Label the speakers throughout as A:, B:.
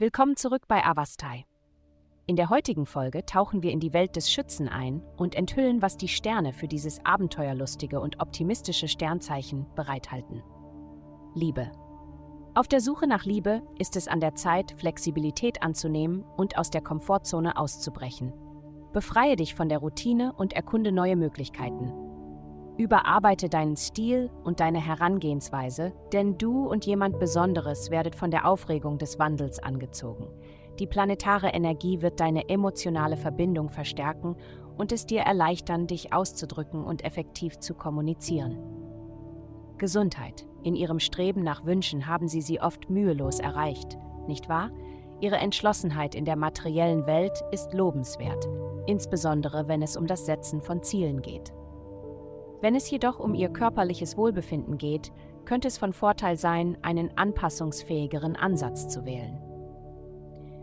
A: Willkommen zurück bei Avastai. In der heutigen Folge tauchen wir in die Welt des Schützen ein und enthüllen, was die Sterne für dieses abenteuerlustige und optimistische Sternzeichen bereithalten. Liebe. Auf der Suche nach Liebe ist es an der Zeit, Flexibilität anzunehmen und aus der Komfortzone auszubrechen. Befreie dich von der Routine und erkunde neue Möglichkeiten. Überarbeite deinen Stil und deine Herangehensweise, denn du und jemand Besonderes werdet von der Aufregung des Wandels angezogen. Die planetare Energie wird deine emotionale Verbindung verstärken und es dir erleichtern, dich auszudrücken und effektiv zu kommunizieren. Gesundheit. In ihrem Streben nach Wünschen haben sie sie oft mühelos erreicht, nicht wahr? Ihre Entschlossenheit in der materiellen Welt ist lobenswert, insbesondere wenn es um das Setzen von Zielen geht. Wenn es jedoch um ihr körperliches Wohlbefinden geht, könnte es von Vorteil sein, einen anpassungsfähigeren Ansatz zu wählen.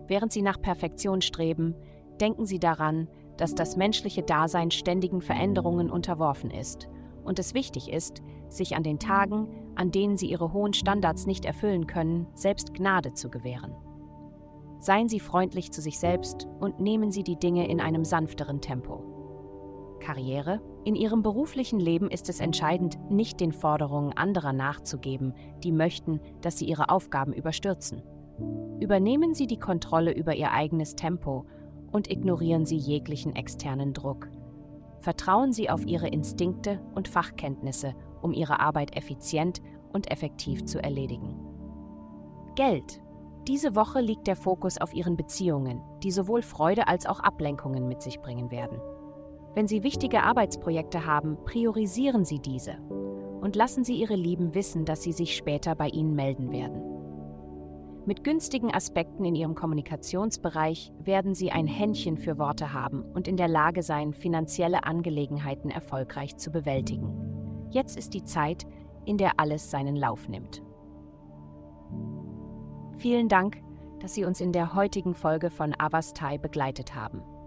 A: Während Sie nach Perfektion streben, denken Sie daran, dass das menschliche Dasein ständigen Veränderungen unterworfen ist und es wichtig ist, sich an den Tagen, an denen Sie Ihre hohen Standards nicht erfüllen können, selbst Gnade zu gewähren. Seien Sie freundlich zu sich selbst und nehmen Sie die Dinge in einem sanfteren Tempo. Karriere? In ihrem beruflichen Leben ist es entscheidend, nicht den Forderungen anderer nachzugeben, die möchten, dass sie ihre Aufgaben überstürzen. Übernehmen Sie die Kontrolle über Ihr eigenes Tempo und ignorieren Sie jeglichen externen Druck. Vertrauen Sie auf Ihre Instinkte und Fachkenntnisse, um Ihre Arbeit effizient und effektiv zu erledigen. Geld. Diese Woche liegt der Fokus auf Ihren Beziehungen, die sowohl Freude als auch Ablenkungen mit sich bringen werden. Wenn Sie wichtige Arbeitsprojekte haben, priorisieren Sie diese und lassen Sie Ihre Lieben wissen, dass sie sich später bei Ihnen melden werden. Mit günstigen Aspekten in Ihrem Kommunikationsbereich werden Sie ein Händchen für Worte haben und in der Lage sein, finanzielle Angelegenheiten erfolgreich zu bewältigen. Jetzt ist die Zeit, in der alles seinen Lauf nimmt. Vielen Dank, dass Sie uns in der heutigen Folge von Avastai begleitet haben.